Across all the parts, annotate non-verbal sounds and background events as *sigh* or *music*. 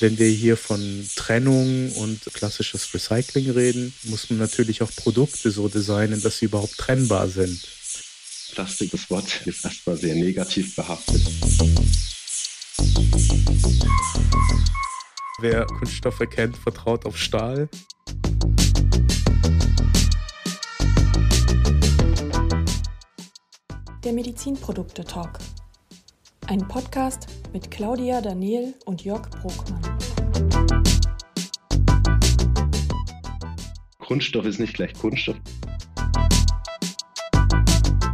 Wenn wir hier von Trennung und klassisches Recycling reden, muss man natürlich auch Produkte so designen, dass sie überhaupt trennbar sind. Plastik, das Wort ist erstmal sehr negativ behaftet. Wer Kunststoffe kennt, vertraut auf Stahl. Der Medizinprodukte-Talk. Ein Podcast mit Claudia Daniel und Jörg Bruckmann. Kunststoff ist nicht gleich Kunststoff.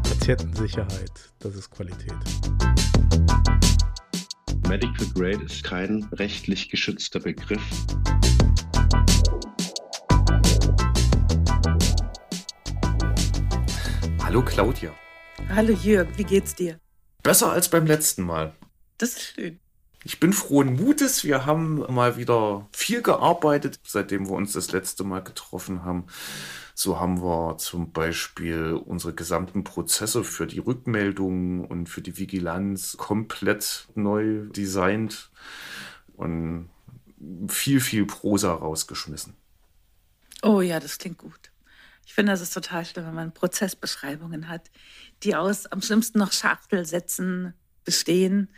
Patientensicherheit, das ist Qualität. Medical Grade ist kein rechtlich geschützter Begriff. Hallo Claudia. Hallo Jörg, wie geht's dir? Besser als beim letzten Mal. Das ist schön. Ich bin frohen Mutes. Wir haben mal wieder viel gearbeitet, seitdem wir uns das letzte Mal getroffen haben. So haben wir zum Beispiel unsere gesamten Prozesse für die Rückmeldungen und für die Vigilanz komplett neu designt und viel, viel Prosa rausgeschmissen. Oh ja, das klingt gut. Ich finde, das ist total schlimm, wenn man Prozessbeschreibungen hat, die aus am schlimmsten noch Schachtelsätzen bestehen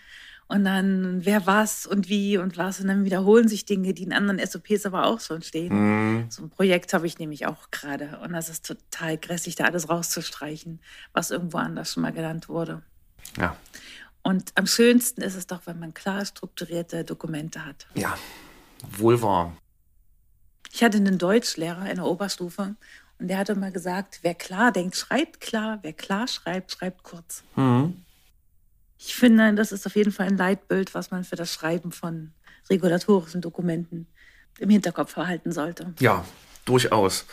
und dann wer was und wie und was und dann wiederholen sich Dinge, die in anderen SOPs aber auch schon stehen. Mm. So ein Projekt habe ich nämlich auch gerade und das ist total grässlich, da alles rauszustreichen, was irgendwo anders schon mal genannt wurde. Ja. Und am schönsten ist es doch, wenn man klar strukturierte Dokumente hat. Ja, wohl wahr. Ich hatte einen Deutschlehrer in der Oberstufe und der hat immer gesagt, wer klar denkt, schreibt klar, wer klar schreibt, schreibt kurz. Mhm. Ich finde, das ist auf jeden Fall ein Leitbild, was man für das Schreiben von regulatorischen Dokumenten im Hinterkopf verhalten sollte. Ja, durchaus.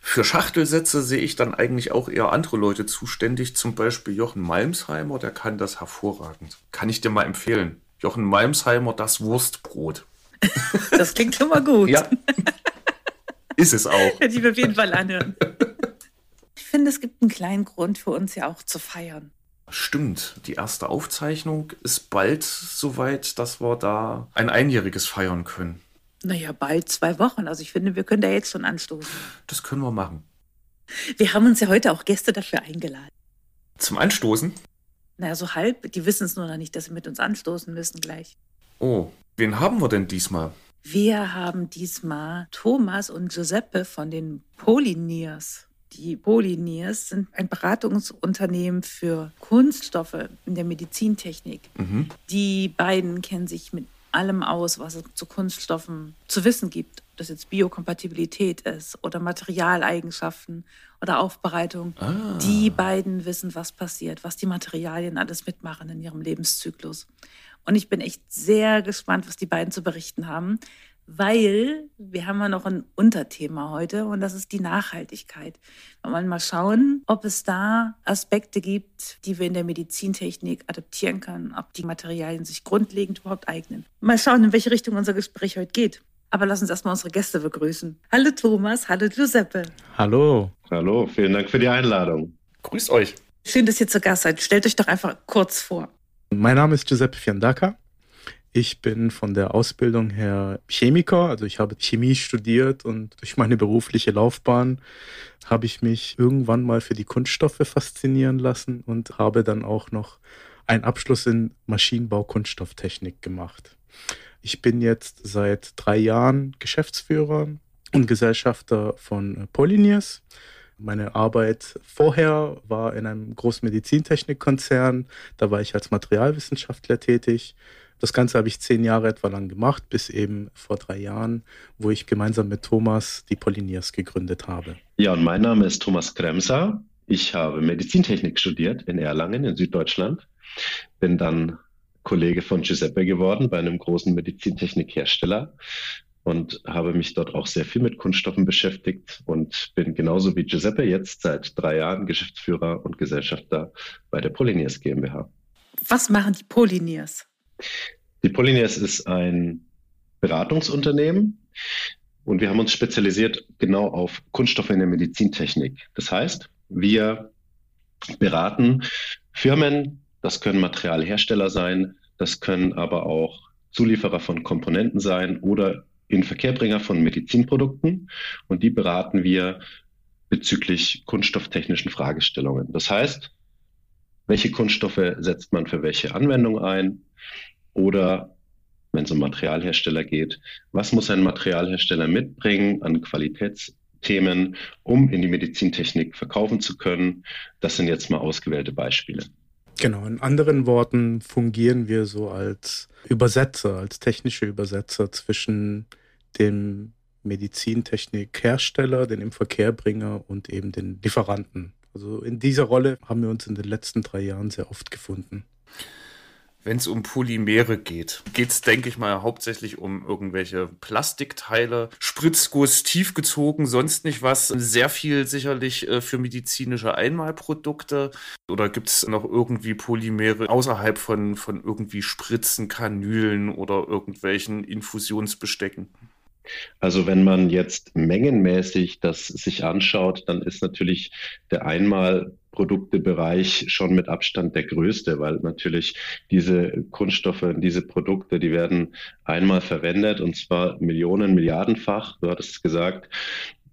Für Schachtelsätze sehe ich dann eigentlich auch eher andere Leute zuständig, zum Beispiel Jochen Malmsheimer, der kann das hervorragend. Kann ich dir mal empfehlen. Jochen Malmsheimer, das Wurstbrot. *laughs* Das klingt mal gut. Ja. *laughs* Ist es auch. Hätte ich mir auf jeden Fall anhören. Ich finde, es gibt einen kleinen Grund für uns ja auch zu feiern. Stimmt, die erste Aufzeichnung ist bald soweit, dass wir da ein Einjähriges feiern können. Naja, bald zwei Wochen. Also ich finde, wir können da jetzt schon anstoßen. Das können wir machen. Wir haben uns ja heute auch Gäste dafür eingeladen. Zum Anstoßen? Naja, so halb. Die wissen es nur noch nicht, dass sie mit uns anstoßen müssen gleich. Oh, wen haben wir denn diesmal? Wir haben diesmal Thomas und Giuseppe von den Polyniers. Die Polyniers sind ein Beratungsunternehmen für Kunststoffe in der Medizintechnik. Mhm. Die beiden kennen sich mit allem aus, was es zu Kunststoffen zu wissen gibt. Ob das jetzt Biokompatibilität ist oder Materialeigenschaften oder Aufbereitung. Ah. Die beiden wissen, was passiert, was die Materialien alles mitmachen in ihrem Lebenszyklus. Und ich bin echt sehr gespannt, was die beiden zu berichten haben weil wir haben ja noch ein Unterthema heute und das ist die Nachhaltigkeit. Wir wollen mal schauen, ob es da Aspekte gibt, die wir in der Medizintechnik adaptieren können, ob die Materialien sich grundlegend überhaupt eignen. Mal schauen, in welche Richtung unser Gespräch heute geht. Aber lass uns erstmal unsere Gäste begrüßen. Hallo Thomas, hallo Giuseppe. Hallo. Hallo, vielen Dank für die Einladung. Grüßt euch. Schön, dass ihr zu Gast seid. Stellt euch doch einfach kurz vor. Mein Name ist Giuseppe Fiandaca. Ich bin von der Ausbildung her Chemiker, also ich habe Chemie studiert und durch meine berufliche Laufbahn habe ich mich irgendwann mal für die Kunststoffe faszinieren lassen und habe dann auch noch einen Abschluss in Maschinenbau Kunststofftechnik gemacht. Ich bin jetzt seit drei Jahren Geschäftsführer und Gesellschafter von Polyniers. Meine Arbeit vorher war in einem großen Medizintechnikkonzern. Da war ich als Materialwissenschaftler tätig das Ganze habe ich zehn Jahre etwa lang gemacht, bis eben vor drei Jahren, wo ich gemeinsam mit Thomas die Polyniers gegründet habe. Ja, und mein Name ist Thomas Kremser. Ich habe Medizintechnik studiert in Erlangen in Süddeutschland. Bin dann Kollege von Giuseppe geworden bei einem großen Medizintechnikhersteller und habe mich dort auch sehr viel mit Kunststoffen beschäftigt und bin genauso wie Giuseppe jetzt seit drei Jahren Geschäftsführer und Gesellschafter bei der Polyniers GmbH. Was machen die Polyniers? Die Polynes ist ein Beratungsunternehmen und wir haben uns spezialisiert genau auf Kunststoffe in der Medizintechnik. Das heißt, wir beraten Firmen, das können Materialhersteller sein, das können aber auch Zulieferer von Komponenten sein oder Inverkehrbringer von Medizinprodukten und die beraten wir bezüglich kunststofftechnischen Fragestellungen. Das heißt, welche Kunststoffe setzt man für welche Anwendung ein oder wenn es um Materialhersteller geht, was muss ein Materialhersteller mitbringen an Qualitätsthemen, um in die Medizintechnik verkaufen zu können. Das sind jetzt mal ausgewählte Beispiele. Genau, in anderen Worten fungieren wir so als Übersetzer, als technische Übersetzer zwischen dem Medizintechnikhersteller, den Inverkehrbringer und eben den Lieferanten. Also in dieser Rolle haben wir uns in den letzten drei Jahren sehr oft gefunden. Wenn es um Polymere geht, geht es, denke ich mal, hauptsächlich um irgendwelche Plastikteile, Spritzguss, tiefgezogen, sonst nicht was. Sehr viel sicherlich äh, für medizinische Einmalprodukte. Oder gibt es noch irgendwie Polymere außerhalb von, von irgendwie Spritzen, Kanülen oder irgendwelchen Infusionsbestecken? Also wenn man jetzt mengenmäßig das sich anschaut, dann ist natürlich der einmal Produktebereich schon mit Abstand der größte, weil natürlich diese Kunststoffe, diese Produkte, die werden einmal verwendet und zwar Millionen, Milliardenfach. Du hattest es gesagt.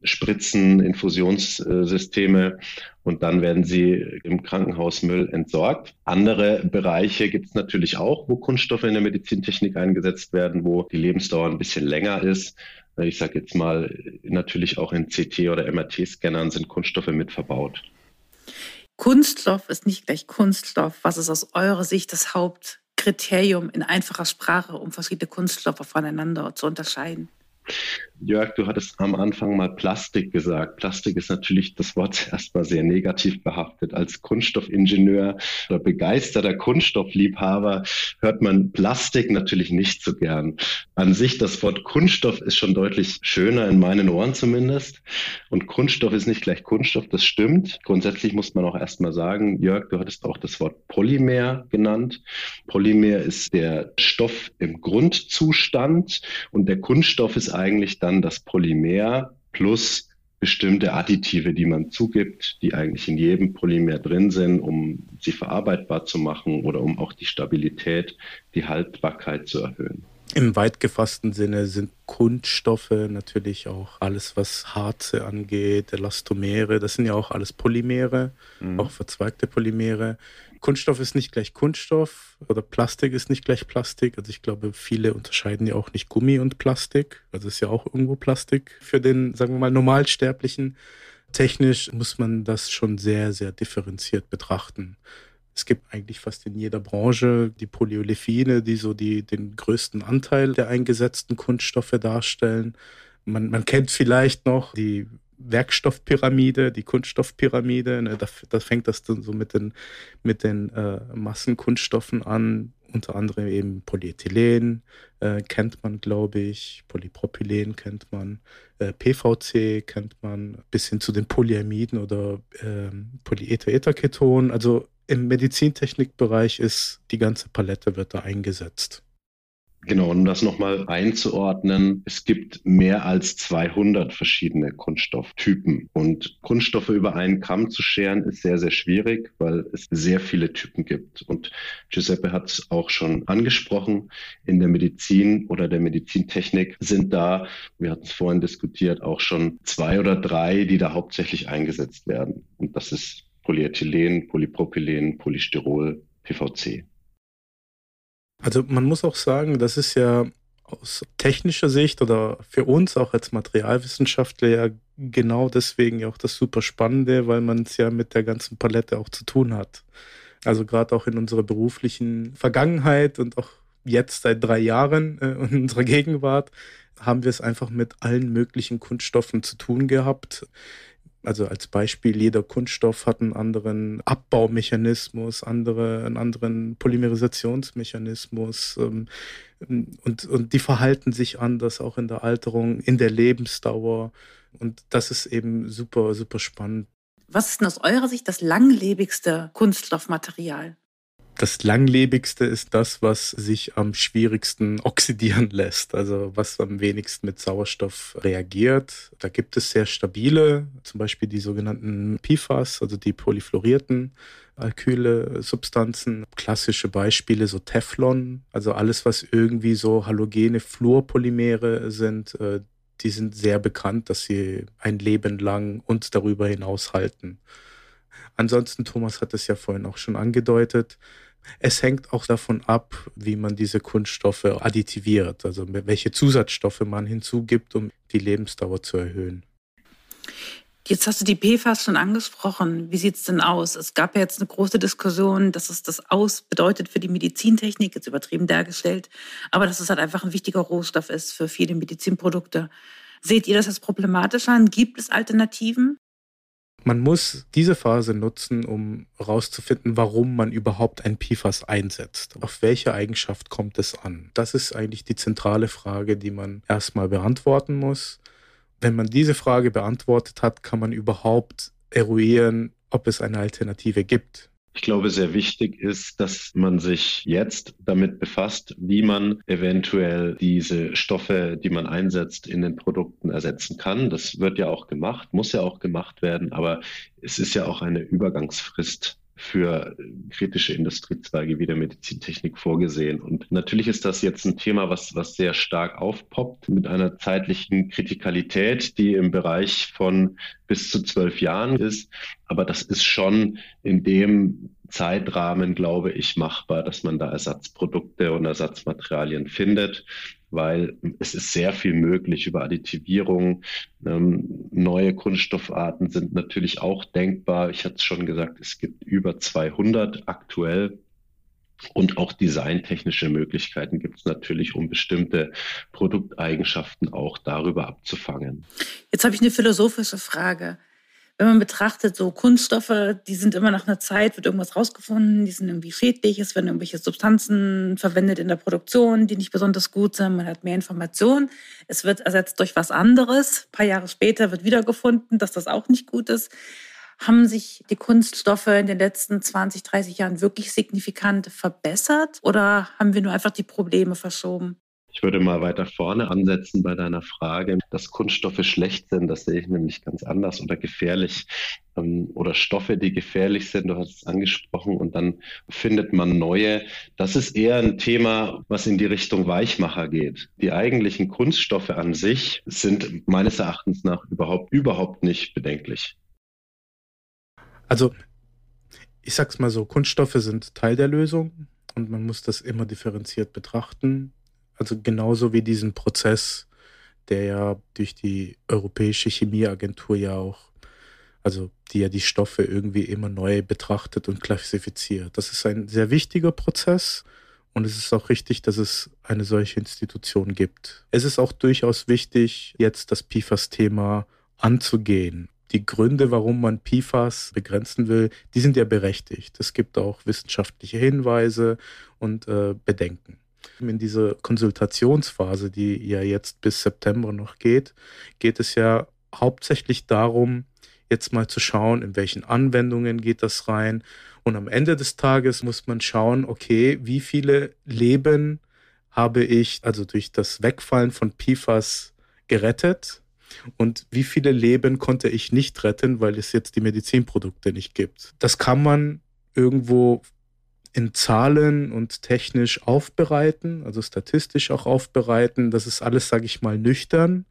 Spritzen, Infusionssysteme und dann werden sie im Krankenhausmüll entsorgt. Andere Bereiche gibt es natürlich auch, wo Kunststoffe in der Medizintechnik eingesetzt werden, wo die Lebensdauer ein bisschen länger ist. Ich sage jetzt mal, natürlich auch in CT- oder MRT-Scannern sind Kunststoffe mit verbaut. Kunststoff ist nicht gleich Kunststoff. Was ist aus eurer Sicht das Hauptkriterium in einfacher Sprache, um verschiedene Kunststoffe voneinander zu unterscheiden? Jörg, du hattest am Anfang mal Plastik gesagt. Plastik ist natürlich das Wort erstmal sehr negativ behaftet. Als Kunststoffingenieur oder begeisterter Kunststoffliebhaber hört man Plastik natürlich nicht so gern. An sich das Wort Kunststoff ist schon deutlich schöner in meinen Ohren zumindest. Und Kunststoff ist nicht gleich Kunststoff, das stimmt. Grundsätzlich muss man auch erstmal sagen, Jörg, du hattest auch das Wort Polymer genannt. Polymer ist der Stoff im Grundzustand und der Kunststoff ist eigentlich dann das Polymer plus bestimmte Additive, die man zugibt, die eigentlich in jedem Polymer drin sind, um sie verarbeitbar zu machen oder um auch die Stabilität, die Haltbarkeit zu erhöhen. Im weit gefassten Sinne sind Kunststoffe natürlich auch alles, was Harze angeht, Elastomere, das sind ja auch alles Polymere, mhm. auch verzweigte Polymere. Kunststoff ist nicht gleich Kunststoff oder Plastik ist nicht gleich Plastik. Also ich glaube, viele unterscheiden ja auch nicht Gummi und Plastik. Also ist ja auch irgendwo Plastik für den, sagen wir mal, Normalsterblichen. Technisch muss man das schon sehr, sehr differenziert betrachten. Es gibt eigentlich fast in jeder Branche die Polyolefine, die so die, den größten Anteil der eingesetzten Kunststoffe darstellen. Man, man kennt vielleicht noch die Werkstoffpyramide, die Kunststoffpyramide. Ne, da, da fängt das dann so mit den, mit den äh, Massenkunststoffen an, unter anderem eben Polyethylen äh, kennt man, glaube ich, Polypropylen kennt man, äh, PVC kennt man, bis hin zu den Polyamiden oder äh, Polyether-Etherketon. Also im Medizintechnikbereich ist die ganze Palette wird da eingesetzt. Genau, um das nochmal einzuordnen, es gibt mehr als 200 verschiedene Kunststofftypen und Kunststoffe über einen Kamm zu scheren ist sehr, sehr schwierig, weil es sehr viele Typen gibt. Und Giuseppe hat es auch schon angesprochen, in der Medizin oder der Medizintechnik sind da, wir hatten es vorhin diskutiert, auch schon zwei oder drei, die da hauptsächlich eingesetzt werden. Und das ist Polyethylen, Polypropylen, Polystyrol, PVC. Also man muss auch sagen, das ist ja aus technischer Sicht oder für uns auch als Materialwissenschaftler ja genau deswegen ja auch das super Spannende, weil man es ja mit der ganzen Palette auch zu tun hat. Also gerade auch in unserer beruflichen Vergangenheit und auch jetzt seit drei Jahren äh, in unserer Gegenwart haben wir es einfach mit allen möglichen Kunststoffen zu tun gehabt. Also als Beispiel, jeder Kunststoff hat einen anderen Abbaumechanismus, andere, einen anderen Polymerisationsmechanismus ähm, und, und die verhalten sich anders auch in der Alterung, in der Lebensdauer. Und das ist eben super, super spannend. Was ist denn aus eurer Sicht das langlebigste Kunststoffmaterial? Das langlebigste ist das, was sich am schwierigsten *laughs* oxidieren lässt, also was am wenigsten mit Sauerstoff reagiert. Da gibt es sehr stabile, zum Beispiel die sogenannten PFAS, also die polyfluorierten alkyle Substanzen. Klassische Beispiele so Teflon, also alles, was irgendwie so halogene Fluorpolymere sind, äh, die sind sehr bekannt, dass sie ein Leben lang und darüber hinaus halten. Ansonsten, Thomas hat es ja vorhin auch schon angedeutet, es hängt auch davon ab, wie man diese Kunststoffe additiviert, also welche Zusatzstoffe man hinzugibt, um die Lebensdauer zu erhöhen. Jetzt hast du die PFAS schon angesprochen. Wie sieht es denn aus? Es gab ja jetzt eine große Diskussion, dass es das Aus bedeutet für die Medizintechnik, jetzt übertrieben dargestellt, aber dass es halt einfach ein wichtiger Rohstoff ist für viele Medizinprodukte. Seht ihr das als problematisch an? Gibt es Alternativen? Man muss diese Phase nutzen, um herauszufinden, warum man überhaupt ein PFAS einsetzt. Auf welche Eigenschaft kommt es an? Das ist eigentlich die zentrale Frage, die man erstmal beantworten muss. Wenn man diese Frage beantwortet hat, kann man überhaupt eruieren, ob es eine Alternative gibt. Ich glaube, sehr wichtig ist, dass man sich jetzt damit befasst, wie man eventuell diese Stoffe, die man einsetzt, in den Produkten ersetzen kann. Das wird ja auch gemacht, muss ja auch gemacht werden, aber es ist ja auch eine Übergangsfrist für kritische Industriezweige wie der Medizintechnik vorgesehen. Und natürlich ist das jetzt ein Thema, was, was sehr stark aufpoppt mit einer zeitlichen Kritikalität, die im Bereich von bis zu zwölf Jahren ist. Aber das ist schon in dem Zeitrahmen, glaube ich, machbar, dass man da Ersatzprodukte und Ersatzmaterialien findet weil es ist sehr viel möglich über Additivierung. Ähm, neue Kunststoffarten sind natürlich auch denkbar. Ich hatte es schon gesagt, es gibt über 200 aktuell. Und auch designtechnische Möglichkeiten gibt es natürlich, um bestimmte Produkteigenschaften auch darüber abzufangen. Jetzt habe ich eine philosophische Frage wenn man betrachtet, so Kunststoffe, die sind immer nach einer Zeit, wird irgendwas rausgefunden, die sind irgendwie schädlich, es werden irgendwelche Substanzen verwendet in der Produktion, die nicht besonders gut sind, man hat mehr Informationen, es wird ersetzt durch was anderes, ein paar Jahre später wird wiedergefunden, dass das auch nicht gut ist. Haben sich die Kunststoffe in den letzten 20, 30 Jahren wirklich signifikant verbessert oder haben wir nur einfach die Probleme verschoben? Ich würde mal weiter vorne ansetzen bei deiner Frage, dass Kunststoffe schlecht sind. Das sehe ich nämlich ganz anders oder gefährlich ähm, oder Stoffe, die gefährlich sind. Du hast es angesprochen und dann findet man neue. Das ist eher ein Thema, was in die Richtung Weichmacher geht. Die eigentlichen Kunststoffe an sich sind meines Erachtens nach überhaupt, überhaupt nicht bedenklich. Also, ich sag's mal so, Kunststoffe sind Teil der Lösung und man muss das immer differenziert betrachten. Also genauso wie diesen Prozess, der ja durch die Europäische Chemieagentur ja auch, also die ja die Stoffe irgendwie immer neu betrachtet und klassifiziert. Das ist ein sehr wichtiger Prozess und es ist auch richtig, dass es eine solche Institution gibt. Es ist auch durchaus wichtig, jetzt das PFAS-Thema anzugehen. Die Gründe, warum man PFAS begrenzen will, die sind ja berechtigt. Es gibt auch wissenschaftliche Hinweise und äh, Bedenken. In dieser Konsultationsphase, die ja jetzt bis September noch geht, geht es ja hauptsächlich darum, jetzt mal zu schauen, in welchen Anwendungen geht das rein. Und am Ende des Tages muss man schauen, okay, wie viele Leben habe ich also durch das Wegfallen von PFAS gerettet und wie viele Leben konnte ich nicht retten, weil es jetzt die Medizinprodukte nicht gibt. Das kann man irgendwo in Zahlen und technisch aufbereiten, also statistisch auch aufbereiten. Das ist alles, sage ich mal, nüchtern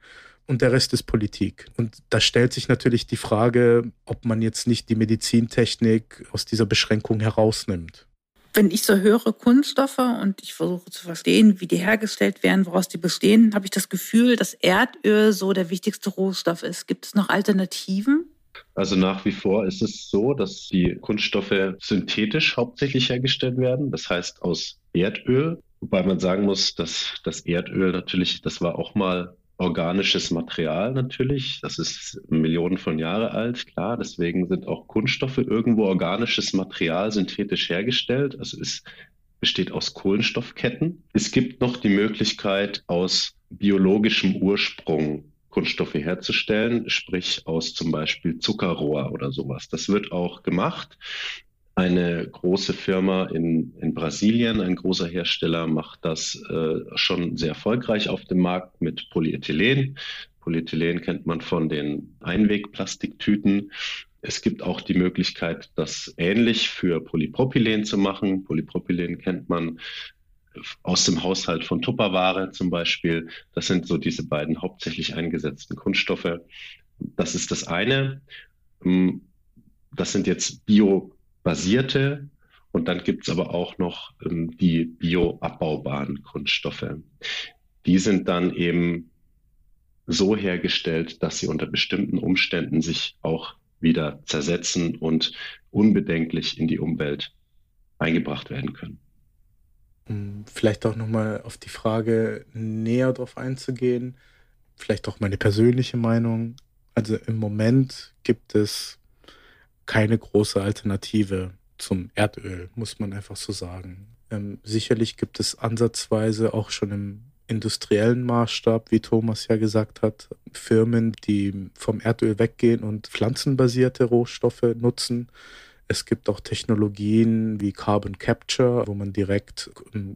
und der Rest ist Politik. Und da stellt sich natürlich die Frage, ob man jetzt nicht die Medizintechnik aus dieser Beschränkung herausnimmt. Wenn ich so höre Kunststoffe und ich versuche zu verstehen, wie die hergestellt werden, woraus die bestehen, habe ich das Gefühl, dass Erdöl so der wichtigste Rohstoff ist. Gibt es noch Alternativen? Also nach wie vor ist es so, dass die Kunststoffe synthetisch hauptsächlich hergestellt werden, das heißt aus Erdöl, wobei man sagen muss, dass das Erdöl natürlich, das war auch mal organisches Material natürlich. Das ist Millionen von Jahre alt, klar. Deswegen sind auch Kunststoffe irgendwo organisches Material synthetisch hergestellt. Also es besteht aus Kohlenstoffketten. Es gibt noch die Möglichkeit, aus biologischem Ursprung Kunststoffe herzustellen, sprich aus zum Beispiel Zuckerrohr oder sowas. Das wird auch gemacht. Eine große Firma in, in Brasilien, ein großer Hersteller, macht das äh, schon sehr erfolgreich auf dem Markt mit Polyethylen. Polyethylen kennt man von den Einwegplastiktüten. Es gibt auch die Möglichkeit, das ähnlich für Polypropylen zu machen. Polypropylen kennt man aus dem Haushalt von Tupperware zum Beispiel. Das sind so diese beiden hauptsächlich eingesetzten Kunststoffe. Das ist das eine. Ähm, das sind jetzt biobasierte und dann gibt es aber auch noch ähm, die bioabbaubaren Kunststoffe. Die sind dann eben so hergestellt, dass sie unter bestimmten Umständen sich auch wieder zersetzen und unbedenklich in die Umwelt eingebracht werden können. Um vielleicht auch nochmal auf die Frage näher drauf einzugehen, vielleicht auch meine persönliche Meinung. Also im Moment gibt es keine große Alternative zum Erdöl, muss man einfach so sagen. Ähm, sicherlich gibt es ansatzweise auch schon im industriellen Maßstab, wie Thomas ja gesagt hat, Firmen, die vom Erdöl weggehen und pflanzenbasierte Rohstoffe nutzen. Es gibt auch Technologien wie Carbon Capture, wo man direkt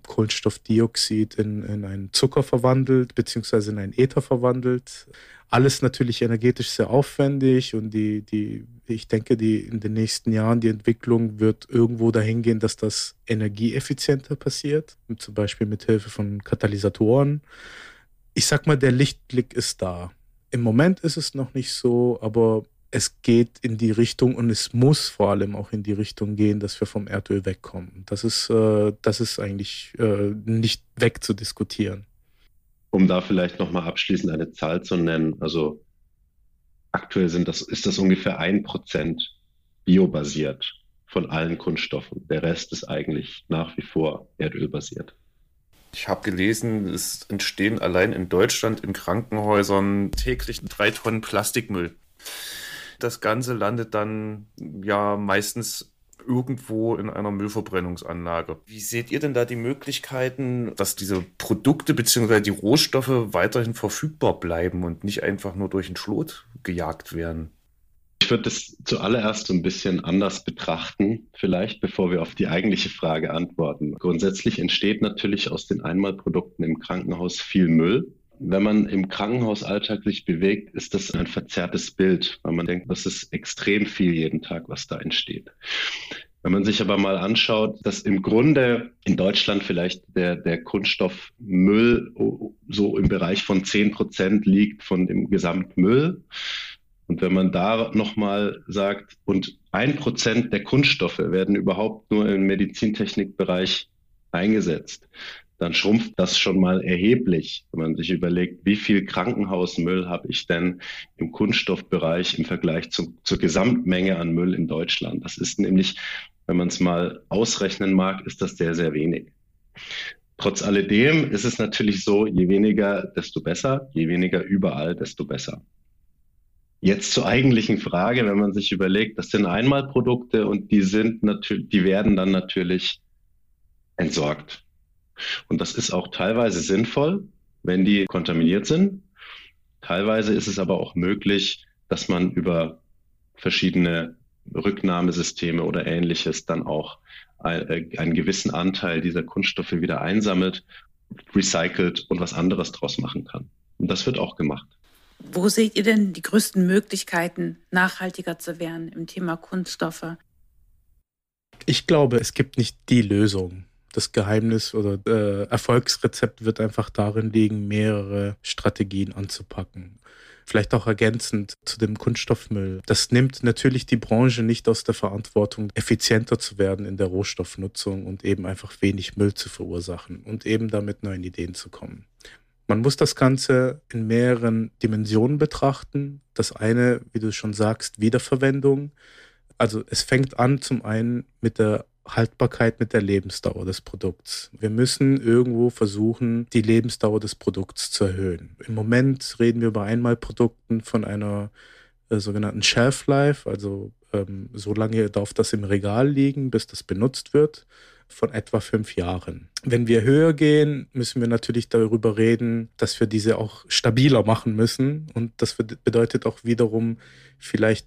Kohlenstoffdioxid in, in einen Zucker verwandelt, beziehungsweise in einen Ether verwandelt. Alles natürlich energetisch sehr aufwendig und die, die, ich denke, die in den nächsten Jahren die Entwicklung wird irgendwo dahin gehen, dass das energieeffizienter passiert, zum Beispiel mit Hilfe von Katalysatoren. Ich sag mal, der Lichtblick ist da. Im Moment ist es noch nicht so, aber es geht in die Richtung und es muss vor allem auch in die Richtung gehen, dass wir vom Erdöl wegkommen. Das ist, äh, das ist eigentlich äh, nicht wegzudiskutieren um da vielleicht nochmal abschließend eine Zahl zu nennen, also aktuell sind das, ist das ungefähr ein Prozent biobasiert von allen Kunststoffen. Der Rest ist eigentlich nach wie vor erdölbasiert. Ich habe gelesen, es entstehen allein in Deutschland in Krankenhäusern täglich drei Tonnen Plastikmüll. Das Ganze landet dann ja meistens irgendwo in einer Müllverbrennungsanlage. Wie seht ihr denn da die Möglichkeiten, dass diese Produkte bzw. die Rohstoffe weiterhin verfügbar bleiben und nicht einfach nur durch den Schlot gejagt werden? Ich würde das zuallererst so ein bisschen anders betrachten, vielleicht bevor wir auf die eigentliche Frage antworten. Grundsätzlich entsteht natürlich aus den Einmalprodukten im Krankenhaus viel Müll wenn man im Krankenhausalltag sich bewegt, ist das ein verzerrtes Bild, weil man denkt, das ist extrem viel jeden Tag, was da entsteht. Wenn man sich aber mal anschaut, dass im Grunde in Deutschland vielleicht der, der Kunststoffmüll so im Bereich von zehn Prozent liegt von dem Gesamtmüll. Und wenn man da nochmal sagt, und ein Prozent der Kunststoffe werden überhaupt nur im Medizintechnikbereich eingesetzt, dann schrumpft das schon mal erheblich, wenn man sich überlegt, wie viel Krankenhausmüll habe ich denn im Kunststoffbereich im Vergleich zu, zur Gesamtmenge an Müll in Deutschland. Das ist nämlich, wenn man es mal ausrechnen mag, ist das sehr, sehr wenig. Trotz alledem ist es natürlich so, je weniger, desto besser, je weniger überall, desto besser. Jetzt zur eigentlichen Frage, wenn man sich überlegt, das sind Einmalprodukte und die sind natürlich, die werden dann natürlich entsorgt. Und das ist auch teilweise sinnvoll, wenn die kontaminiert sind. Teilweise ist es aber auch möglich, dass man über verschiedene Rücknahmesysteme oder ähnliches dann auch äh, einen gewissen Anteil dieser Kunststoffe wieder einsammelt, recycelt und was anderes draus machen kann. Und das wird auch gemacht. Wo seht ihr denn die größten Möglichkeiten, nachhaltiger zu werden im Thema Kunststoffe? Ich glaube, es gibt nicht die Lösung das Geheimnis oder äh, Erfolgsrezept wird einfach darin liegen, mehrere Strategien anzupacken. Vielleicht auch ergänzend zu dem Kunststoffmüll. Das nimmt natürlich die Branche nicht aus der Verantwortung, effizienter zu werden in der Rohstoffnutzung und eben einfach wenig Müll zu verursachen und eben damit neuen Ideen zu kommen. Man muss das Ganze in mehreren Dimensionen betrachten. Das eine, wie du schon sagst, Wiederverwendung. Also es fängt an zum einen mit der Haltbarkeit mit der Lebensdauer des Produkts. Wir müssen irgendwo versuchen, die Lebensdauer des Produkts zu erhöhen. Im Moment reden wir bei Einmalprodukten von einer äh, sogenannten Shelf Life, also ähm, so lange darf das im Regal liegen, bis das benutzt wird, von etwa fünf Jahren. Wenn wir höher gehen, müssen wir natürlich darüber reden, dass wir diese auch stabiler machen müssen. Und das bedeutet auch wiederum vielleicht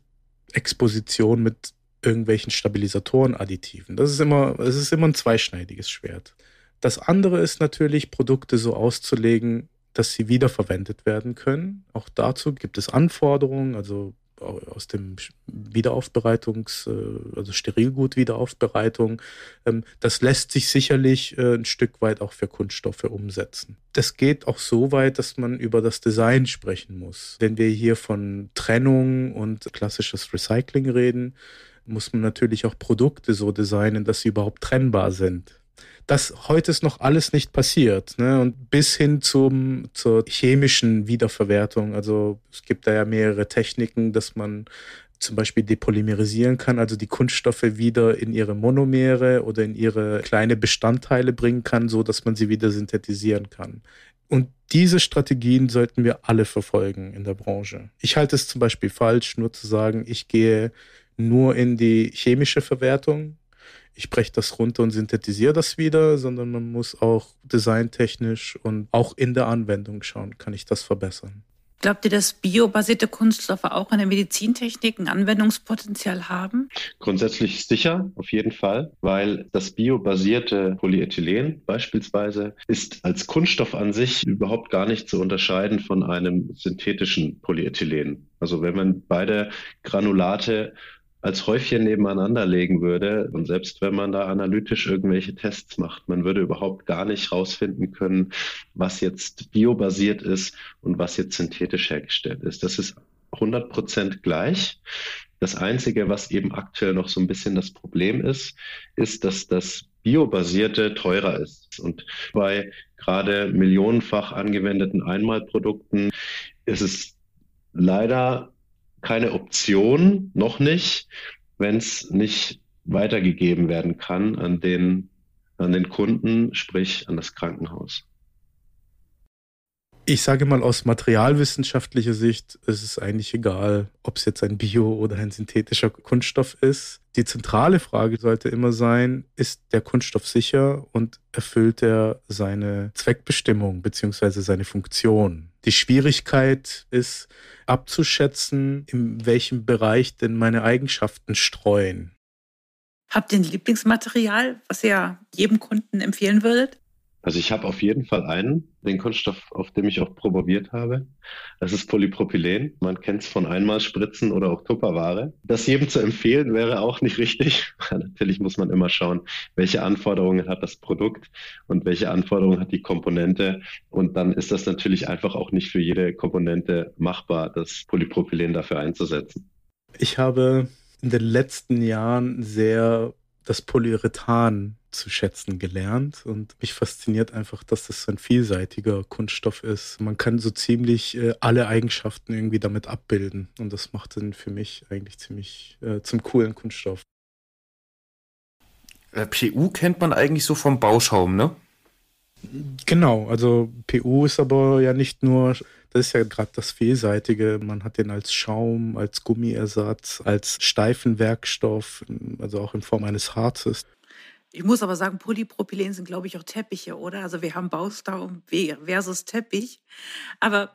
Exposition mit irgendwelchen Stabilisatoren, Additiven. Das ist immer, es ist immer ein zweischneidiges Schwert. Das andere ist natürlich, Produkte so auszulegen, dass sie wiederverwendet werden können. Auch dazu gibt es Anforderungen, also aus dem Wiederaufbereitungs, äh, also Sterilgut-Wiederaufbereitung. Ähm, das lässt sich sicherlich äh, ein Stück weit auch für Kunststoffe umsetzen. Das geht auch so weit, dass man über das Design sprechen muss. Wenn wir hier von Trennung und klassisches Recycling reden, muss man natürlich auch Produkte so designen, dass sie überhaupt trennbar sind. Das heute ist noch alles nicht passiert. Ne? Und bis hin zum, zur chemischen Wiederverwertung. Also es gibt da ja mehrere Techniken, dass man zum Beispiel depolymerisieren kann, also die Kunststoffe wieder in ihre Monomere oder in ihre kleine Bestandteile bringen kann, so dass man sie wieder synthetisieren kann. Und diese Strategien sollten wir alle verfolgen in der Branche. Ich halte es zum Beispiel falsch, nur zu sagen, ich gehe nur in die chemische Verwertung. Ich breche das runter und synthetisiere das wieder, sondern man muss auch designtechnisch und auch in der Anwendung schauen, kann ich das verbessern. Glaubt ihr, dass biobasierte Kunststoffe auch in der Medizintechnik ein Anwendungspotenzial haben? Grundsätzlich sicher, auf jeden Fall, weil das biobasierte Polyethylen beispielsweise ist als Kunststoff an sich überhaupt gar nicht zu unterscheiden von einem synthetischen Polyethylen. Also wenn man beide Granulate als Häufchen nebeneinander legen würde. Und selbst wenn man da analytisch irgendwelche Tests macht, man würde überhaupt gar nicht rausfinden können, was jetzt biobasiert ist und was jetzt synthetisch hergestellt ist. Das ist 100 Prozent gleich. Das Einzige, was eben aktuell noch so ein bisschen das Problem ist, ist, dass das biobasierte teurer ist. Und bei gerade millionenfach angewendeten Einmalprodukten ist es leider keine Option, noch nicht, wenn es nicht weitergegeben werden kann an den, an den Kunden, sprich an das Krankenhaus. Ich sage mal aus materialwissenschaftlicher Sicht ist es eigentlich egal, ob es jetzt ein Bio- oder ein synthetischer Kunststoff ist. Die zentrale Frage sollte immer sein, ist der Kunststoff sicher und erfüllt er seine Zweckbestimmung beziehungsweise seine Funktion? Die Schwierigkeit ist abzuschätzen, in welchem Bereich denn meine Eigenschaften streuen. Habt ihr ein Lieblingsmaterial, was ihr jedem Kunden empfehlen würdet? Also ich habe auf jeden Fall einen, den Kunststoff, auf dem ich auch promoviert habe. Das ist Polypropylen. Man kennt es von Einmalspritzen oder auch Tupperware. Das jedem zu empfehlen wäre auch nicht richtig. *laughs* Natürlich muss man immer schauen, welche Anforderungen hat das Produkt und welche Anforderungen hat die Komponente. Und dann ist das natürlich einfach auch nicht für jede Komponente machbar, das Polypropylen dafür einzusetzen. Ich habe in den letzten Jahren sehr das Polyurethan zu schätzen gelernt und mich fasziniert einfach, dass das so ein vielseitiger Kunststoff ist. Man kann so ziemlich äh, alle Eigenschaften irgendwie damit abbilden und das macht den für mich eigentlich ziemlich äh, zum coolen Kunststoff. Äh, PU kennt man eigentlich so vom Bauschaum, ne? Genau, also PU ist aber ja nicht nur, das ist ja gerade das Vielseitige. Man hat den als Schaum, als Gummiersatz, als steifen Werkstoff, also auch in Form eines Harzes. Ich muss aber sagen, Polypropylen sind, glaube ich, auch Teppiche, oder? Also wir haben Baustaum versus Teppich. Aber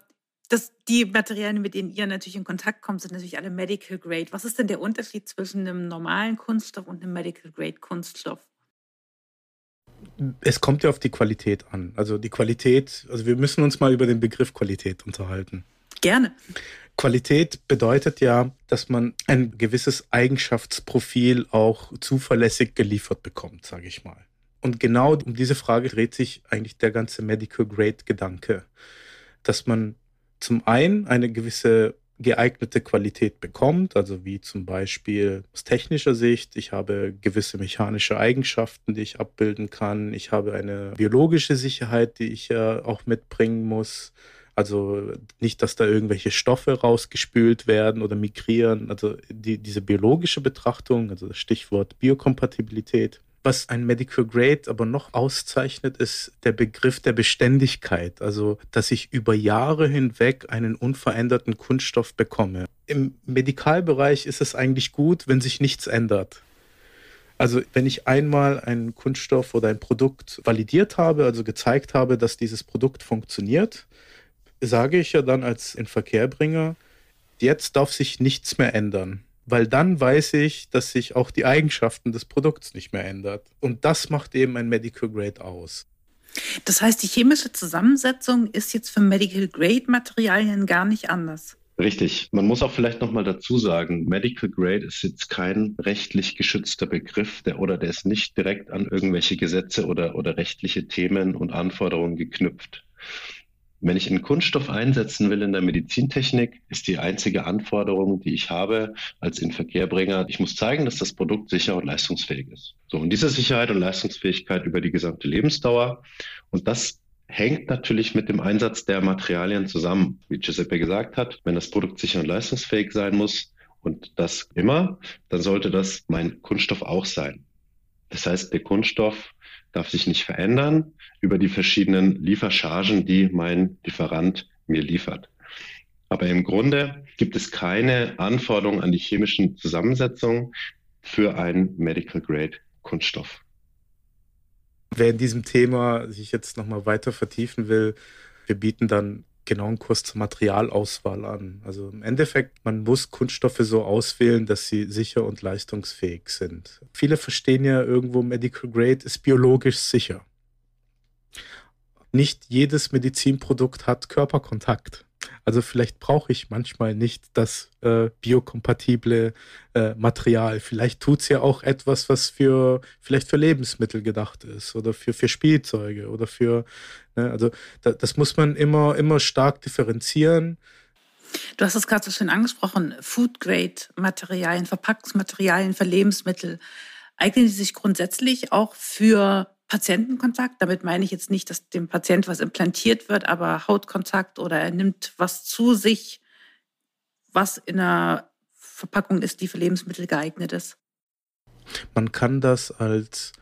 das, die Materialien, mit denen ihr natürlich in Kontakt kommt, sind natürlich alle Medical Grade. Was ist denn der Unterschied zwischen einem normalen Kunststoff und einem Medical Grade Kunststoff? Es kommt ja auf die Qualität an. Also die Qualität, also wir müssen uns mal über den Begriff Qualität unterhalten. Gerne. Qualität bedeutet ja, dass man ein gewisses Eigenschaftsprofil auch zuverlässig geliefert bekommt, sage ich mal. Und genau um diese Frage dreht sich eigentlich der ganze Medical Grade Gedanke, dass man zum einen eine gewisse geeignete Qualität bekommt, also wie zum Beispiel aus technischer Sicht, ich habe gewisse mechanische Eigenschaften, die ich abbilden kann, ich habe eine biologische Sicherheit, die ich ja auch mitbringen muss, also nicht, dass da irgendwelche Stoffe rausgespült werden oder migrieren. Also die, diese biologische Betrachtung, also das Stichwort Biokompatibilität. Was ein Medical Grade aber noch auszeichnet, ist der Begriff der Beständigkeit. Also, dass ich über Jahre hinweg einen unveränderten Kunststoff bekomme. Im Medikalbereich ist es eigentlich gut, wenn sich nichts ändert. Also wenn ich einmal einen Kunststoff oder ein Produkt validiert habe, also gezeigt habe, dass dieses Produkt funktioniert, sage ich ja dann als Inverkehrbringer, jetzt darf sich nichts mehr ändern. Weil dann weiß ich, dass sich auch die Eigenschaften des Produkts nicht mehr ändert. Und das macht eben ein Medical Grade aus. Das heißt, die chemische Zusammensetzung ist jetzt für Medical Grade Materialien gar nicht anders. Richtig. Man muss auch vielleicht nochmal dazu sagen, Medical Grade ist jetzt kein rechtlich geschützter Begriff, der oder der ist nicht direkt an irgendwelche Gesetze oder, oder rechtliche Themen und Anforderungen geknüpft. Wenn ich einen Kunststoff einsetzen will in der Medizintechnik, ist die einzige Anforderung, die ich habe als Inverkehrbringer, ich muss zeigen, dass das Produkt sicher und leistungsfähig ist. So, und diese Sicherheit und Leistungsfähigkeit über die gesamte Lebensdauer. Und das hängt natürlich mit dem Einsatz der Materialien zusammen. Wie Giuseppe gesagt hat, wenn das Produkt sicher und leistungsfähig sein muss und das immer, dann sollte das mein Kunststoff auch sein. Das heißt, der Kunststoff darf sich nicht verändern über die verschiedenen Lieferchargen, die mein Lieferant mir liefert. Aber im Grunde gibt es keine Anforderungen an die chemischen Zusammensetzungen für einen Medical Grade Kunststoff. Wer in diesem Thema sich jetzt nochmal weiter vertiefen will, wir bieten dann genau einen Kurs zur Materialauswahl an. Also im Endeffekt, man muss Kunststoffe so auswählen, dass sie sicher und leistungsfähig sind. Viele verstehen ja irgendwo, Medical Grade ist biologisch sicher. Nicht jedes Medizinprodukt hat Körperkontakt. Also vielleicht brauche ich manchmal nicht das äh, biokompatible äh, Material. Vielleicht tut es ja auch etwas, was für vielleicht für Lebensmittel gedacht ist oder für, für Spielzeuge oder für, also da, das muss man immer, immer stark differenzieren. Du hast es gerade so schön angesprochen, Food-Grade-Materialien, Verpackungsmaterialien für Lebensmittel. Eignen die sich grundsätzlich auch für Patientenkontakt. Damit meine ich jetzt nicht, dass dem Patient was implantiert wird, aber Hautkontakt oder er nimmt was zu sich, was in einer Verpackung ist, die für Lebensmittel geeignet ist. Man kann das als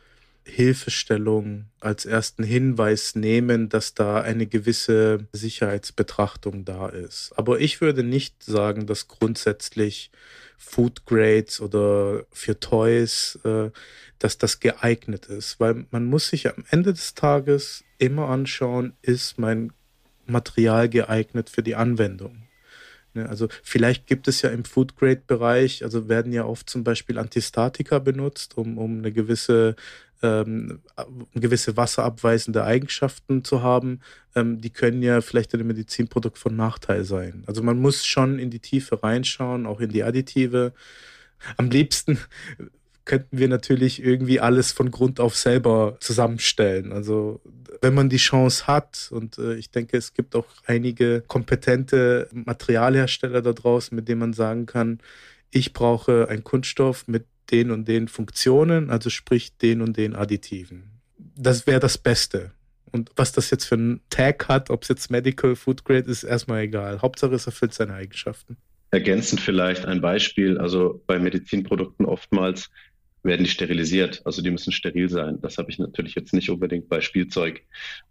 Hilfestellung, als ersten Hinweis nehmen, dass da eine gewisse Sicherheitsbetrachtung da ist. Aber ich würde nicht sagen, dass grundsätzlich Food Grades oder für Toys, äh, dass das geeignet ist, weil man muss sich am Ende des Tages immer anschauen, ist mein Material geeignet für die Anwendung. Ne, also vielleicht gibt es ja im Food Grade Bereich, also werden ja oft zum Beispiel Antistatika benutzt, um, um eine gewisse ähm, gewisse wasserabweisende Eigenschaften zu haben, ähm, die können ja vielleicht in einem Medizinprodukt von Nachteil sein. Also man muss schon in die Tiefe reinschauen, auch in die Additive. Am liebsten könnten wir natürlich irgendwie alles von Grund auf selber zusammenstellen. Also wenn man die Chance hat, und äh, ich denke, es gibt auch einige kompetente Materialhersteller da draußen, mit denen man sagen kann, ich brauche einen Kunststoff mit den und den Funktionen, also sprich den und den Additiven. Das wäre das Beste. Und was das jetzt für einen Tag hat, ob es jetzt Medical Food Grade ist, erstmal egal. Hauptsache es erfüllt seine Eigenschaften. Ergänzend vielleicht ein Beispiel, also bei Medizinprodukten oftmals werden die sterilisiert, also die müssen steril sein. Das habe ich natürlich jetzt nicht unbedingt bei Spielzeug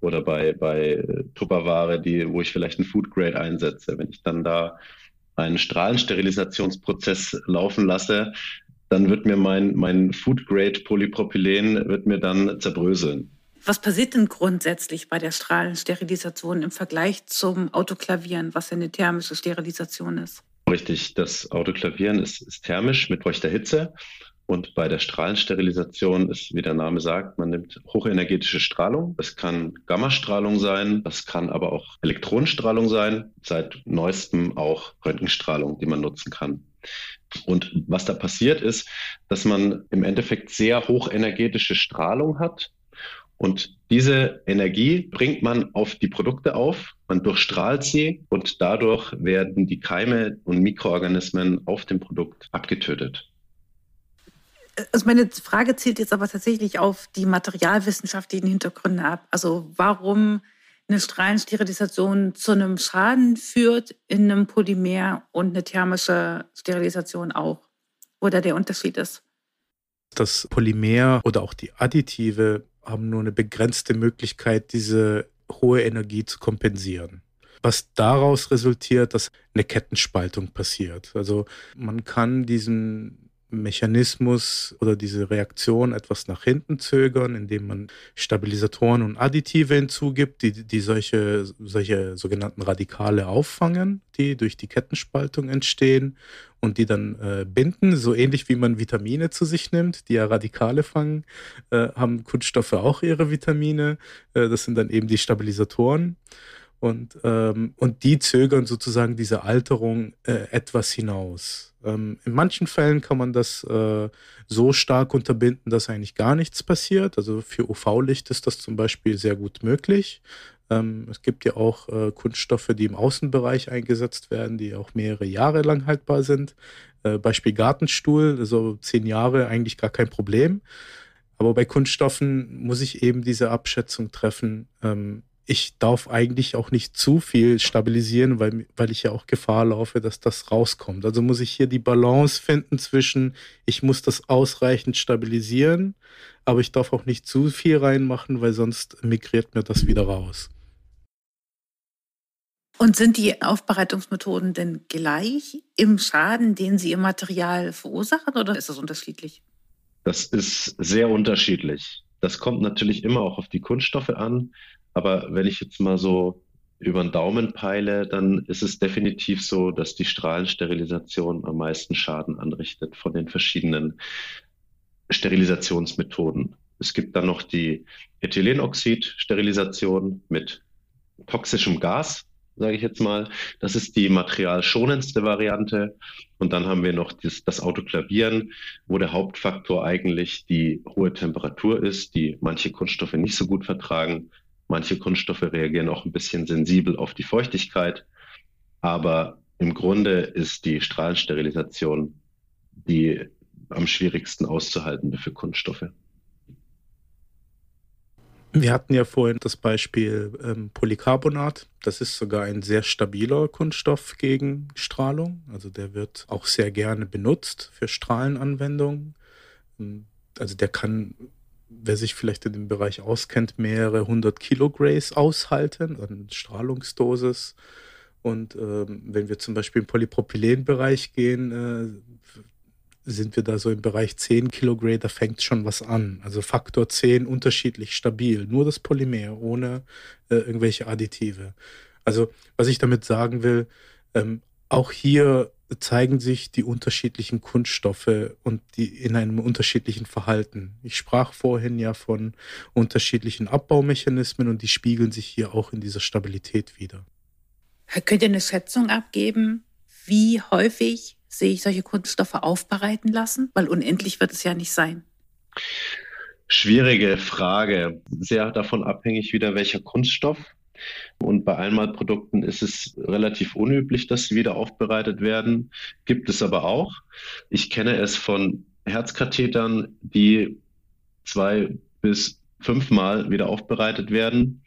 oder bei, bei Tupperware, die, wo ich vielleicht einen Food Grade einsetze. Wenn ich dann da einen Strahlensterilisationsprozess laufen lasse, dann wird mir mein, mein Food-Grade-Polypropylen wird mir dann zerbröseln. Was passiert denn grundsätzlich bei der Strahlensterilisation im Vergleich zum Autoklavieren, was eine thermische Sterilisation ist? Richtig, das Autoklavieren ist, ist thermisch mit feuchter Hitze. Und bei der Strahlensterilisation ist, wie der Name sagt, man nimmt hochenergetische Strahlung. Das kann Gammastrahlung sein, das kann aber auch Elektronenstrahlung sein, seit neuestem auch Röntgenstrahlung, die man nutzen kann. Und was da passiert ist, dass man im Endeffekt sehr hochenergetische Strahlung hat. Und diese Energie bringt man auf die Produkte auf, man durchstrahlt sie und dadurch werden die Keime und Mikroorganismen auf dem Produkt abgetötet. Also meine Frage zielt jetzt aber tatsächlich auf die materialwissenschaftlichen Hintergründe ab. Also warum eine Strahlensterilisation zu einem Schaden führt in einem Polymer und eine thermische Sterilisation auch. Oder der Unterschied ist. Das Polymer oder auch die Additive haben nur eine begrenzte Möglichkeit, diese hohe Energie zu kompensieren. Was daraus resultiert, dass eine Kettenspaltung passiert. Also man kann diesen Mechanismus oder diese Reaktion etwas nach hinten zögern, indem man Stabilisatoren und Additive hinzugibt, die, die solche, solche sogenannten Radikale auffangen, die durch die Kettenspaltung entstehen und die dann äh, binden, so ähnlich wie man Vitamine zu sich nimmt, die ja Radikale fangen, äh, haben Kunststoffe auch ihre Vitamine. Äh, das sind dann eben die Stabilisatoren. Und, ähm, und die zögern sozusagen diese Alterung äh, etwas hinaus. Ähm, in manchen Fällen kann man das äh, so stark unterbinden, dass eigentlich gar nichts passiert. Also für UV-Licht ist das zum Beispiel sehr gut möglich. Ähm, es gibt ja auch äh, Kunststoffe, die im Außenbereich eingesetzt werden, die auch mehrere Jahre lang haltbar sind. Äh, Beispiel Gartenstuhl, also zehn Jahre eigentlich gar kein Problem. Aber bei Kunststoffen muss ich eben diese Abschätzung treffen. Ähm, ich darf eigentlich auch nicht zu viel stabilisieren, weil, weil ich ja auch Gefahr laufe, dass das rauskommt. Also muss ich hier die Balance finden zwischen, ich muss das ausreichend stabilisieren, aber ich darf auch nicht zu viel reinmachen, weil sonst migriert mir das wieder raus. Und sind die Aufbereitungsmethoden denn gleich im Schaden, den sie im Material verursachen, oder ist das unterschiedlich? Das ist sehr unterschiedlich. Das kommt natürlich immer auch auf die Kunststoffe an. Aber wenn ich jetzt mal so über den Daumen peile, dann ist es definitiv so, dass die Strahlensterilisation am meisten Schaden anrichtet von den verschiedenen Sterilisationsmethoden. Es gibt dann noch die Ethylenoxid-Sterilisation mit toxischem Gas sage ich jetzt mal. Das ist die materialschonendste Variante. Und dann haben wir noch das, das Autoklavieren, wo der Hauptfaktor eigentlich die hohe Temperatur ist, die manche Kunststoffe nicht so gut vertragen. Manche Kunststoffe reagieren auch ein bisschen sensibel auf die Feuchtigkeit. Aber im Grunde ist die Strahlensterilisation die am schwierigsten auszuhaltende für Kunststoffe. Wir hatten ja vorhin das Beispiel ähm, Polycarbonat. Das ist sogar ein sehr stabiler Kunststoff gegen Strahlung. Also der wird auch sehr gerne benutzt für Strahlenanwendungen. Ähm, also der kann, wer sich vielleicht in dem Bereich auskennt, mehrere hundert Kilograys aushalten an Strahlungsdosis. Und ähm, wenn wir zum Beispiel im Polypropylen-Bereich gehen, äh, sind wir da so im Bereich 10 Kilogramm, da fängt schon was an. Also Faktor 10 unterschiedlich stabil. Nur das Polymer, ohne äh, irgendwelche Additive. Also was ich damit sagen will, ähm, auch hier zeigen sich die unterschiedlichen Kunststoffe und die in einem unterschiedlichen Verhalten. Ich sprach vorhin ja von unterschiedlichen Abbaumechanismen und die spiegeln sich hier auch in dieser Stabilität wieder. Könnt ihr eine Schätzung abgeben, wie häufig sehe ich solche Kunststoffe aufbereiten lassen? Weil unendlich wird es ja nicht sein. Schwierige Frage. Sehr davon abhängig wieder, welcher Kunststoff. Und bei Einmalprodukten ist es relativ unüblich, dass sie wieder aufbereitet werden. Gibt es aber auch. Ich kenne es von Herzkathetern, die zwei bis fünfmal wieder aufbereitet werden.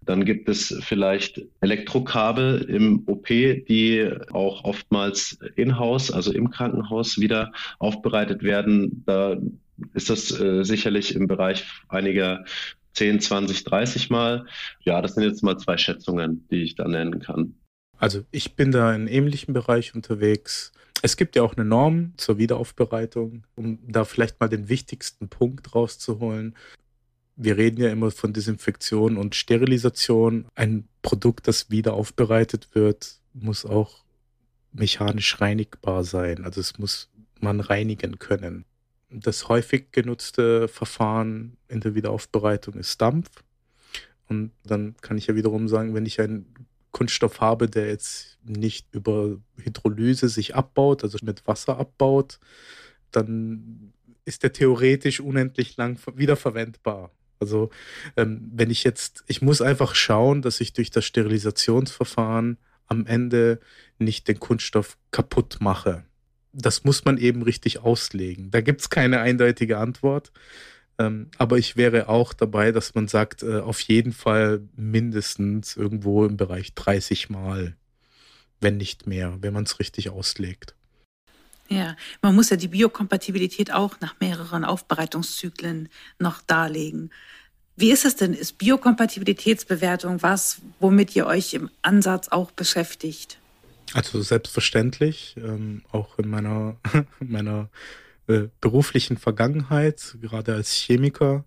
Dann gibt es vielleicht Elektrokabel im OP, die auch oftmals in-house, also im Krankenhaus wieder aufbereitet werden. Da ist das äh, sicherlich im Bereich einiger 10, 20, 30 Mal. Ja, das sind jetzt mal zwei Schätzungen, die ich da nennen kann. Also ich bin da in ähnlichem Bereich unterwegs. Es gibt ja auch eine Norm zur Wiederaufbereitung, um da vielleicht mal den wichtigsten Punkt rauszuholen wir reden ja immer von Desinfektion und Sterilisation. Ein Produkt, das wieder aufbereitet wird, muss auch mechanisch reinigbar sein. Also es muss man reinigen können. Das häufig genutzte Verfahren in der Wiederaufbereitung ist Dampf. Und dann kann ich ja wiederum sagen, wenn ich einen Kunststoff habe, der jetzt nicht über Hydrolyse sich abbaut, also mit Wasser abbaut, dann ist der theoretisch unendlich lang wiederverwendbar. Also ähm, wenn ich jetzt, ich muss einfach schauen, dass ich durch das Sterilisationsverfahren am Ende nicht den Kunststoff kaputt mache. Das muss man eben richtig auslegen. Da gibt es keine eindeutige Antwort. Ähm, aber ich wäre auch dabei, dass man sagt, äh, auf jeden Fall mindestens irgendwo im Bereich 30 Mal, wenn nicht mehr, wenn man es richtig auslegt. Ja, man muss ja die Biokompatibilität auch nach mehreren Aufbereitungszyklen noch darlegen. Wie ist es denn? Ist Biokompatibilitätsbewertung was, womit ihr euch im Ansatz auch beschäftigt? Also selbstverständlich, ähm, auch in meiner, *laughs* meiner äh, beruflichen Vergangenheit, gerade als Chemiker.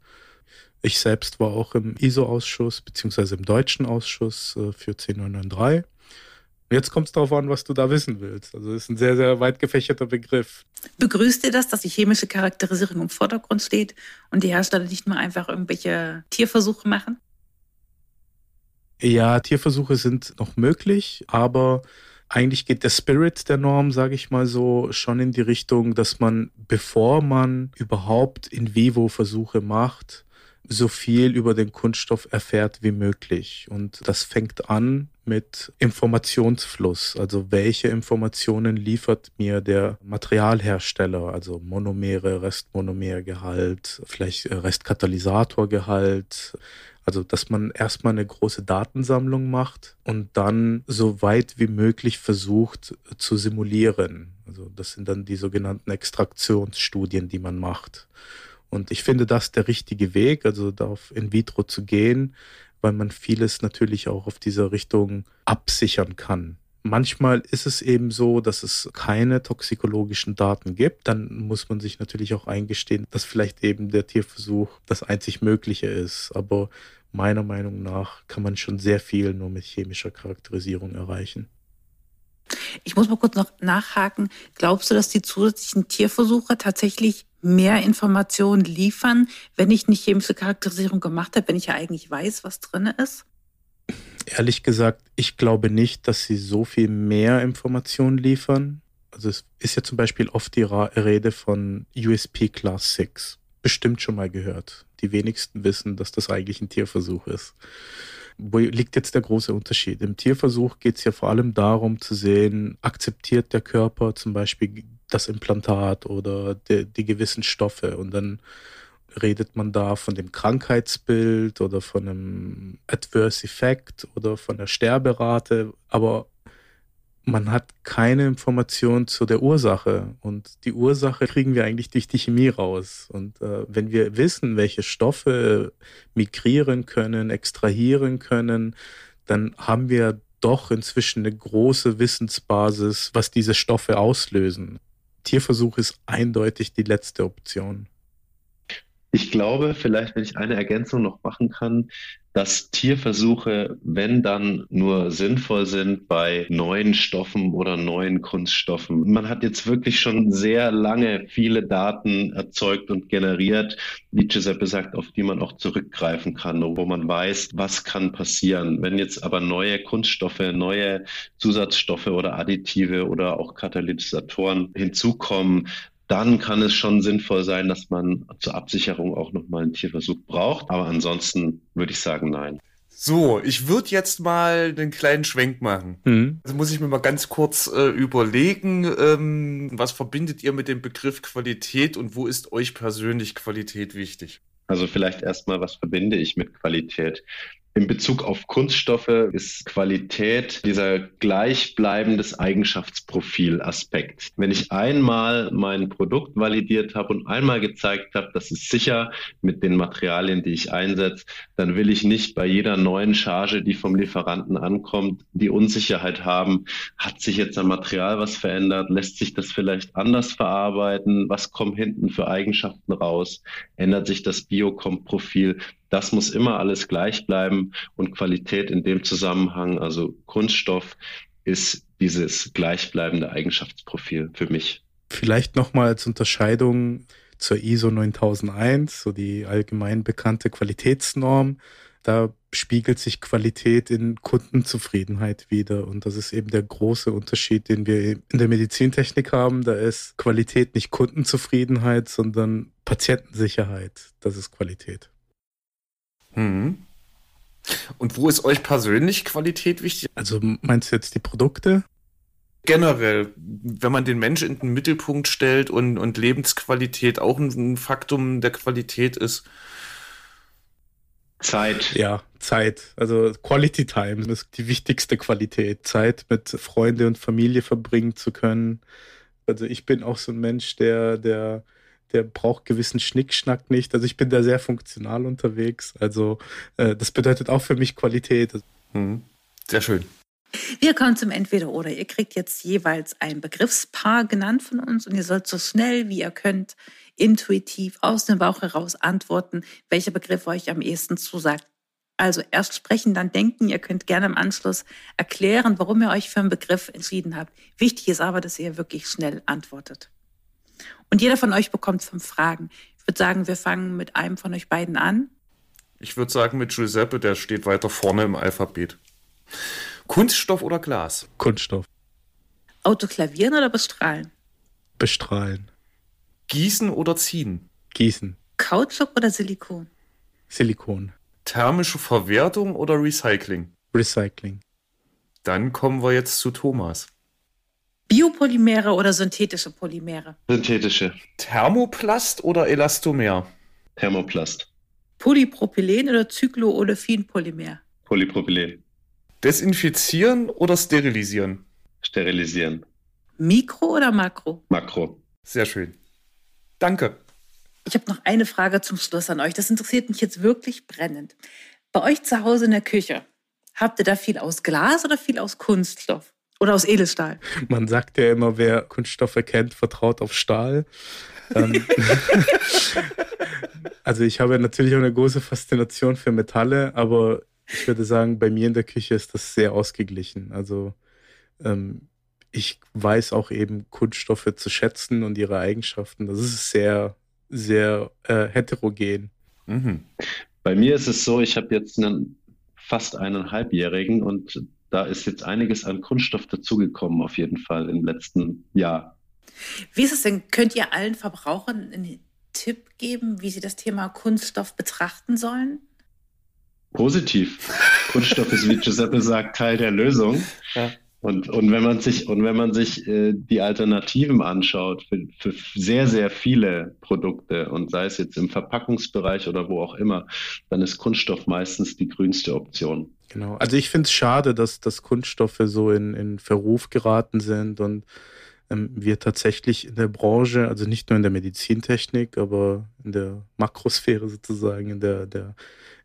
Ich selbst war auch im ISO-Ausschuss beziehungsweise im deutschen Ausschuss äh, für 10993 Jetzt kommt es darauf an, was du da wissen willst. Also es ist ein sehr, sehr weit gefächerter Begriff. Begrüßt ihr das, dass die chemische Charakterisierung im Vordergrund steht und die Hersteller nicht nur einfach irgendwelche Tierversuche machen? Ja, Tierversuche sind noch möglich, aber eigentlich geht der Spirit der Norm, sage ich mal so, schon in die Richtung, dass man, bevor man überhaupt in vivo Versuche macht, so viel über den Kunststoff erfährt wie möglich. Und das fängt an mit Informationsfluss. Also welche Informationen liefert mir der Materialhersteller? Also Monomere, Restmonomergehalt, vielleicht Restkatalysatorgehalt, also, dass man erstmal eine große Datensammlung macht und dann so weit wie möglich versucht zu simulieren. Also, das sind dann die sogenannten Extraktionsstudien, die man macht. Und ich finde das der richtige Weg, also darauf in vitro zu gehen, weil man vieles natürlich auch auf dieser Richtung absichern kann. Manchmal ist es eben so, dass es keine toxikologischen Daten gibt. Dann muss man sich natürlich auch eingestehen, dass vielleicht eben der Tierversuch das einzig Mögliche ist. Aber meiner Meinung nach kann man schon sehr viel nur mit chemischer Charakterisierung erreichen. Ich muss mal kurz noch nachhaken. Glaubst du, dass die zusätzlichen Tierversuche tatsächlich mehr Informationen liefern, wenn ich eine chemische Charakterisierung gemacht habe, wenn ich ja eigentlich weiß, was drin ist? Ehrlich gesagt, ich glaube nicht, dass sie so viel mehr Informationen liefern. Also es ist ja zum Beispiel oft die Rede von USP Class 6 bestimmt schon mal gehört. Die wenigsten wissen, dass das eigentlich ein Tierversuch ist. Wo liegt jetzt der große Unterschied? Im Tierversuch geht es ja vor allem darum zu sehen, akzeptiert der Körper zum Beispiel das Implantat oder die, die gewissen Stoffe und dann redet man da von dem Krankheitsbild oder von einem Adverse Effekt oder von der Sterberate, aber man hat keine Information zu der Ursache und die Ursache kriegen wir eigentlich durch die Chemie raus. Und äh, wenn wir wissen, welche Stoffe migrieren können, extrahieren können, dann haben wir doch inzwischen eine große Wissensbasis, was diese Stoffe auslösen. Tierversuch ist eindeutig die letzte Option. Ich glaube, vielleicht, wenn ich eine Ergänzung noch machen kann, dass Tierversuche, wenn dann nur sinnvoll sind bei neuen Stoffen oder neuen Kunststoffen. Man hat jetzt wirklich schon sehr lange viele Daten erzeugt und generiert, wie Giuseppe sagt, auf die man auch zurückgreifen kann, wo man weiß, was kann passieren. Wenn jetzt aber neue Kunststoffe, neue Zusatzstoffe oder Additive oder auch Katalysatoren hinzukommen, dann kann es schon sinnvoll sein, dass man zur Absicherung auch nochmal einen Tierversuch braucht. Aber ansonsten würde ich sagen, nein. So, ich würde jetzt mal einen kleinen Schwenk machen. Mhm. Also muss ich mir mal ganz kurz äh, überlegen, ähm, was verbindet ihr mit dem Begriff Qualität und wo ist euch persönlich Qualität wichtig? Also vielleicht erstmal, was verbinde ich mit Qualität? In Bezug auf Kunststoffe ist Qualität dieser gleichbleibendes Eigenschaftsprofil-Aspekt. Wenn ich einmal mein Produkt validiert habe und einmal gezeigt habe, das ist sicher mit den Materialien, die ich einsetze, dann will ich nicht bei jeder neuen Charge, die vom Lieferanten ankommt, die Unsicherheit haben, hat sich jetzt am Material was verändert, lässt sich das vielleicht anders verarbeiten, was kommen hinten für Eigenschaften raus, ändert sich das Biocomp-Profil. Das muss immer alles gleich bleiben und Qualität in dem Zusammenhang, also Kunststoff, ist dieses gleichbleibende Eigenschaftsprofil für mich. Vielleicht nochmal als Unterscheidung zur ISO 9001, so die allgemein bekannte Qualitätsnorm. Da spiegelt sich Qualität in Kundenzufriedenheit wieder. Und das ist eben der große Unterschied, den wir in der Medizintechnik haben. Da ist Qualität nicht Kundenzufriedenheit, sondern Patientensicherheit. Das ist Qualität. Mhm. Und wo ist euch persönlich Qualität wichtig? Also meinst du jetzt die Produkte? Generell, wenn man den Mensch in den Mittelpunkt stellt und, und Lebensqualität auch ein Faktum der Qualität ist. Zeit. Ja, Zeit. Also Quality Time ist die wichtigste Qualität. Zeit mit Freunde und Familie verbringen zu können. Also ich bin auch so ein Mensch, der, der der braucht gewissen Schnickschnack nicht. Also ich bin da sehr funktional unterwegs. Also äh, das bedeutet auch für mich Qualität. Mhm. Sehr schön. Wir kommen zum Entweder-Oder. Ihr kriegt jetzt jeweils ein Begriffspaar genannt von uns und ihr sollt so schnell wie ihr könnt, intuitiv aus dem Bauch heraus antworten, welcher Begriff euch am ehesten zusagt. Also erst sprechen, dann denken. Ihr könnt gerne im Anschluss erklären, warum ihr euch für einen Begriff entschieden habt. Wichtig ist aber, dass ihr wirklich schnell antwortet. Und jeder von euch bekommt fünf Fragen. Ich würde sagen, wir fangen mit einem von euch beiden an. Ich würde sagen, mit Giuseppe, der steht weiter vorne im Alphabet. Kunststoff oder Glas? Kunststoff. Autoklavieren oder bestrahlen? Bestrahlen. Gießen oder ziehen? Gießen. Kautschuk oder Silikon? Silikon. Thermische Verwertung oder Recycling? Recycling. Dann kommen wir jetzt zu Thomas. Biopolymere oder synthetische Polymere? Synthetische. Thermoplast oder Elastomer? Thermoplast. Polypropylen oder Cycloolefin-Polymer? Polypropylen. Desinfizieren oder sterilisieren? Sterilisieren. Mikro oder Makro? Makro. Sehr schön. Danke. Ich habe noch eine Frage zum Schluss an euch. Das interessiert mich jetzt wirklich brennend. Bei euch zu Hause in der Küche, habt ihr da viel aus Glas oder viel aus Kunststoff? Oder aus Edelstahl? Man sagt ja immer, wer Kunststoffe kennt, vertraut auf Stahl. Ähm, *laughs* also ich habe natürlich auch eine große Faszination für Metalle, aber ich würde sagen, bei mir in der Küche ist das sehr ausgeglichen. Also ähm, ich weiß auch eben Kunststoffe zu schätzen und ihre Eigenschaften. Das ist sehr, sehr äh, heterogen. Mhm. Bei mir ist es so, ich habe jetzt einen fast eineinhalbjährigen und da ist jetzt einiges an Kunststoff dazugekommen, auf jeden Fall im letzten Jahr. Wie ist es denn? Könnt ihr allen Verbrauchern einen Tipp geben, wie sie das Thema Kunststoff betrachten sollen? Positiv. Kunststoff ist, wie Giuseppe sagt, Teil der Lösung. Ja. Und, und wenn man sich, und wenn man sich äh, die Alternativen anschaut für, für sehr, sehr viele Produkte und sei es jetzt im Verpackungsbereich oder wo auch immer, dann ist Kunststoff meistens die grünste Option. Genau. Also ich finde es schade, dass, dass Kunststoffe so in, in Verruf geraten sind und ähm, wir tatsächlich in der Branche, also nicht nur in der Medizintechnik, aber in der Makrosphäre sozusagen, in der, der,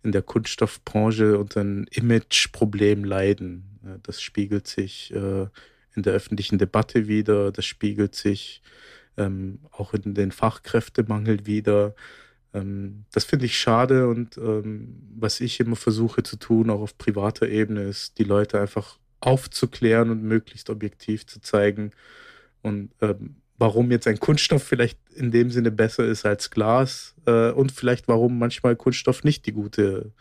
in der Kunststoffbranche unter ein Imageproblem leiden. Das spiegelt sich äh, in der öffentlichen Debatte wieder, das spiegelt sich ähm, auch in den Fachkräftemangel wieder. Ähm, das finde ich schade und ähm, was ich immer versuche zu tun, auch auf privater Ebene, ist, die Leute einfach aufzuklären und möglichst objektiv zu zeigen, und ähm, warum jetzt ein Kunststoff vielleicht in dem Sinne besser ist als Glas äh, und vielleicht warum manchmal Kunststoff nicht die gute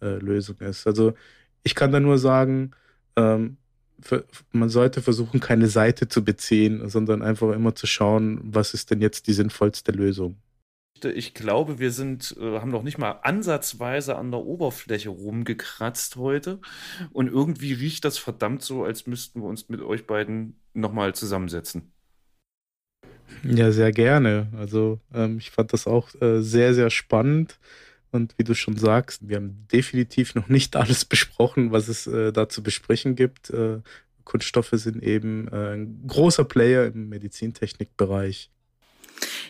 äh, Lösung ist. Also ich kann da nur sagen, ähm, man sollte versuchen, keine Seite zu beziehen, sondern einfach immer zu schauen, was ist denn jetzt die sinnvollste Lösung. Ich glaube, wir sind, äh, haben noch nicht mal ansatzweise an der Oberfläche rumgekratzt heute. Und irgendwie riecht das verdammt so, als müssten wir uns mit euch beiden nochmal zusammensetzen. Ja, sehr gerne. Also ähm, ich fand das auch äh, sehr, sehr spannend. Und wie du schon sagst, wir haben definitiv noch nicht alles *laughs* besprochen, was es äh, da zu besprechen gibt. Äh, Kunststoffe sind eben äh, ein großer Player im Medizintechnikbereich.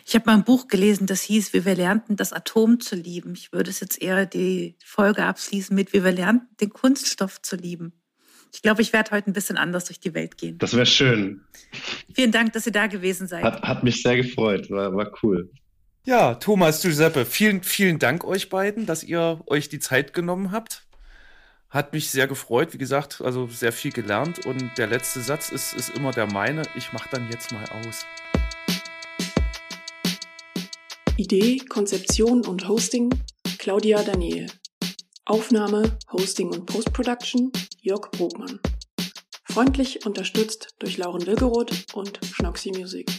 Ich habe mal ein Buch gelesen, das hieß, wie wir lernten, das Atom zu lieben. Ich würde es jetzt eher die Folge abschließen mit, wie wir lernten, den Kunststoff zu lieben. Ich glaube, ich werde heute ein bisschen anders durch die Welt gehen. Das wäre schön. Vielen Dank, dass ihr da gewesen seid. Hat, hat mich sehr gefreut, war, war cool. Ja, Thomas, Giuseppe, vielen, vielen Dank euch beiden, dass ihr euch die Zeit genommen habt. Hat mich sehr gefreut, wie gesagt, also sehr viel gelernt. Und der letzte Satz ist, ist immer der meine. Ich mache dann jetzt mal aus. Idee, Konzeption und Hosting Claudia Daniel. Aufnahme, Hosting und Postproduction Jörg Brogmann. Freundlich unterstützt durch Lauren Wilgeroth und Schnoxy Music.